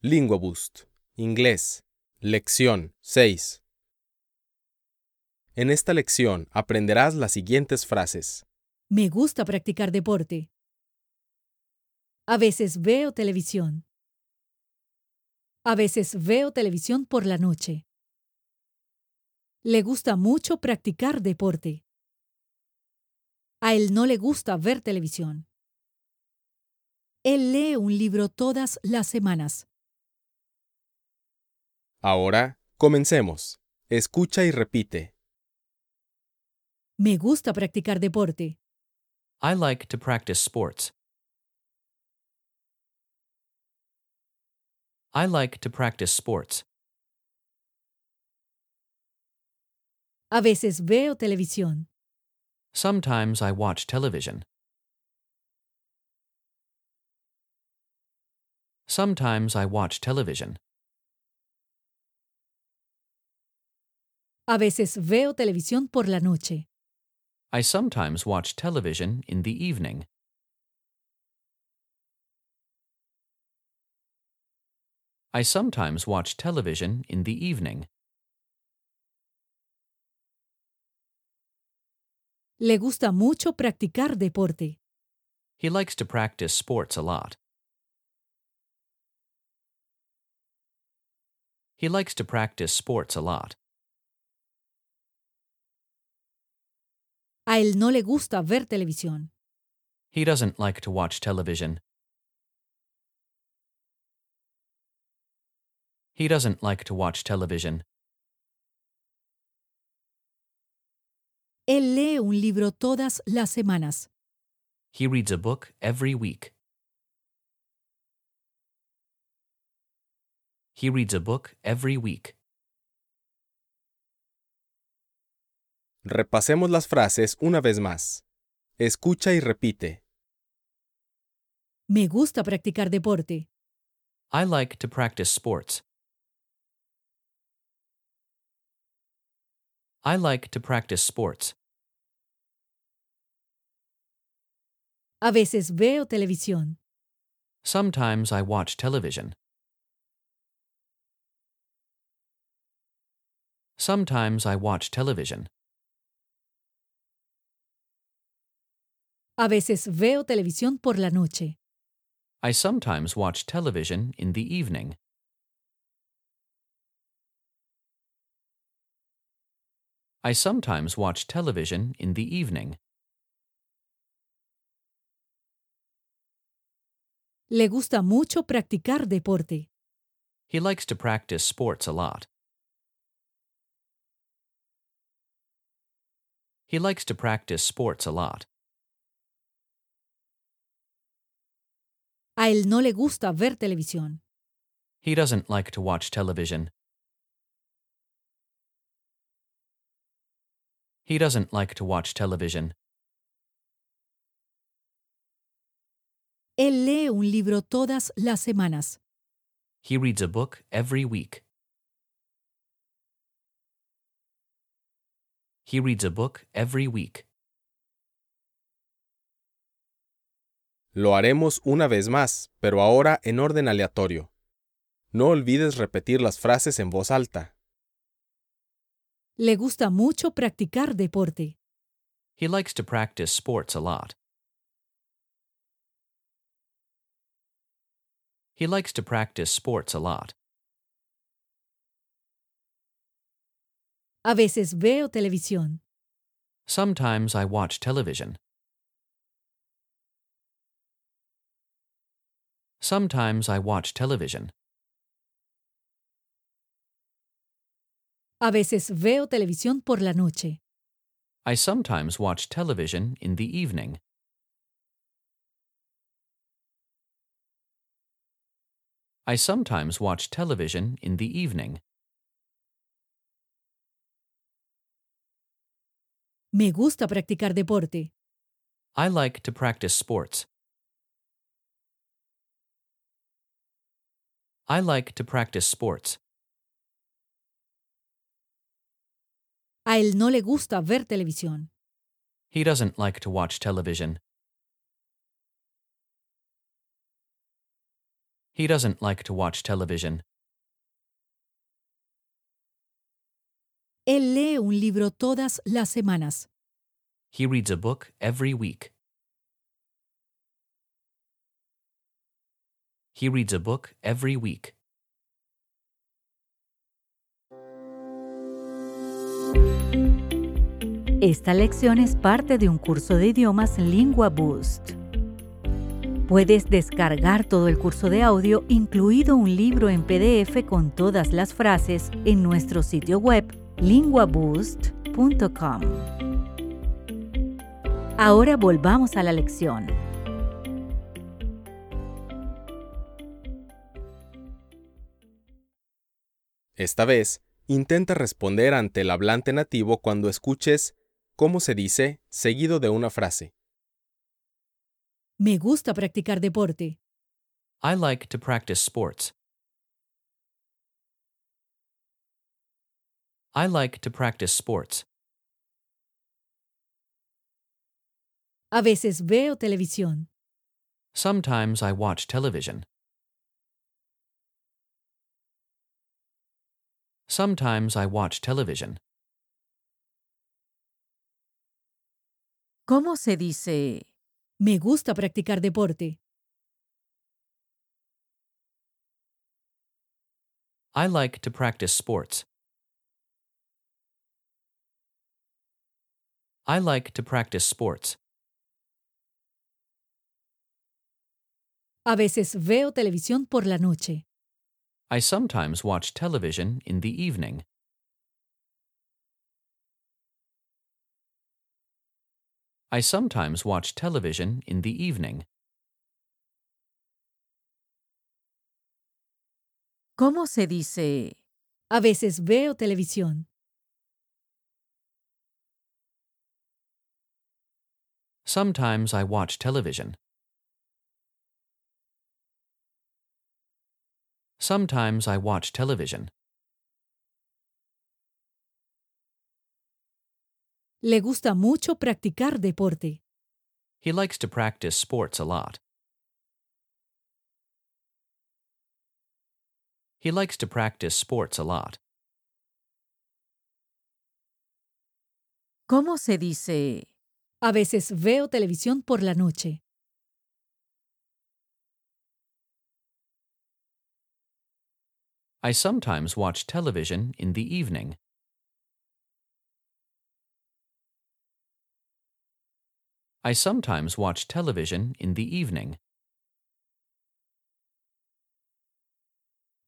LinguaBoost. Inglés. Lección 6. En esta lección aprenderás las siguientes frases. Me gusta practicar deporte. A veces veo televisión. A veces veo televisión por la noche. Le gusta mucho practicar deporte. A él no le gusta ver televisión. Él lee un libro todas las semanas. Ahora, comencemos. Escucha y repite. Me gusta practicar deporte. I like to practice sports. I like to practice sports. A veces veo televisión. Sometimes I watch television. Sometimes I watch television. A veces veo televisión por la noche. I sometimes watch television in the evening. I sometimes watch television in the evening. Le gusta mucho practicar deporte. He likes to practice sports a lot. He likes to practice sports a lot. A él no le gusta ver televisión. He doesn't like to watch television. He doesn't like to watch television. Él lee un libro todas las semanas. He reads a book every week. He reads a book every week. Repasemos las frases una vez más. Escucha y repite. Me gusta practicar deporte. I like to practice sports. I like to practice sports. A veces veo televisión. Sometimes I watch television. Sometimes I watch television. A veces veo televisión por la noche. I sometimes watch television in the evening. I sometimes watch television in the evening. Le gusta mucho practicar deporte. He likes to practice sports a lot. He likes to practice sports a lot. A él no le gusta ver televisión. He doesn't like to watch television. He doesn't like to watch television. Él lee un libro todas las semanas. He reads a book every week. He reads a book every week. Lo haremos una vez más, pero ahora en orden aleatorio. No olvides repetir las frases en voz alta. Le gusta mucho practicar deporte. He likes to practice sports a lot. He likes to practice sports a lot. A veces veo televisión. Sometimes I watch television. Sometimes I watch television. A veces veo televisión por la noche. I sometimes watch television in the evening. I sometimes watch television in the evening. Me gusta practicar deporte. I like to practice sports. I like to practice sports. A él no le gusta ver televisión. He doesn't like to watch television. He doesn't like to watch television. Él lee un libro todas las semanas. He reads a book every week. He reads a book every week. Esta lección es parte de un curso de idiomas Lingua Boost. Puedes descargar todo el curso de audio, incluido un libro en PDF con todas las frases, en nuestro sitio web linguaboost.com. Ahora volvamos a la lección. Esta vez, intenta responder ante el hablante nativo cuando escuches cómo se dice seguido de una frase. Me gusta practicar deporte. I like to practice sports. I like to practice sports. A veces veo televisión. Sometimes I watch television. Sometimes I watch television. ¿Cómo se dice? Me gusta practicar deporte. I like to practice sports. I like to practice sports. A veces veo televisión por la noche. I sometimes watch television in the evening. I sometimes watch television in the evening. ¿Cómo se dice? A veces veo televisión. Sometimes I watch television. Sometimes I watch television. Le gusta mucho practicar deporte. He likes to practice sports a lot. He likes to practice sports a lot. ¿Cómo se dice? A veces veo televisión por la noche. I sometimes watch television in the evening. I sometimes watch television in the evening.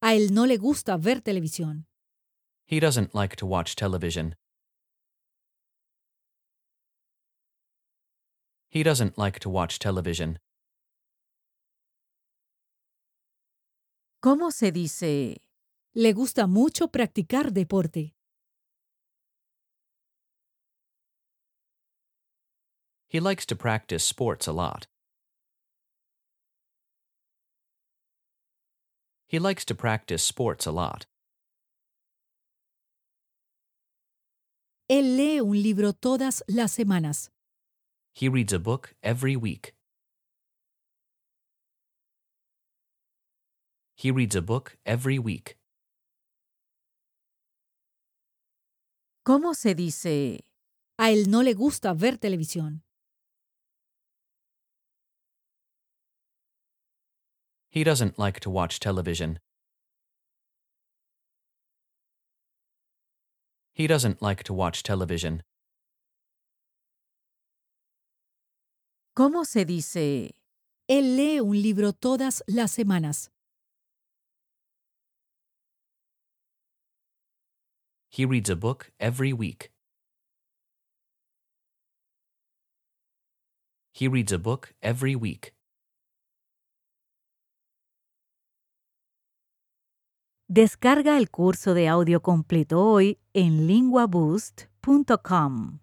A él no le gusta ver televisión. He doesn't like to watch television. He doesn't like to watch television. ¿Cómo se dice Le gusta mucho practicar deporte. He likes to practice sports a lot. He likes to practice sports a lot. Él lee un libro todas las semanas. He reads a book every week. He reads a book every week. ¿Cómo se dice? A él no le gusta ver televisión. He doesn't like to watch television. He doesn't like to watch television. ¿Cómo se dice? Él lee un libro todas las semanas. He reads a book every week. He reads a book every week. Descarga el curso de audio completo hoy en linguaboost.com.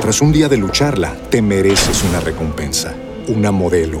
Tras un día de lucharla, te mereces una recompensa, una modelo,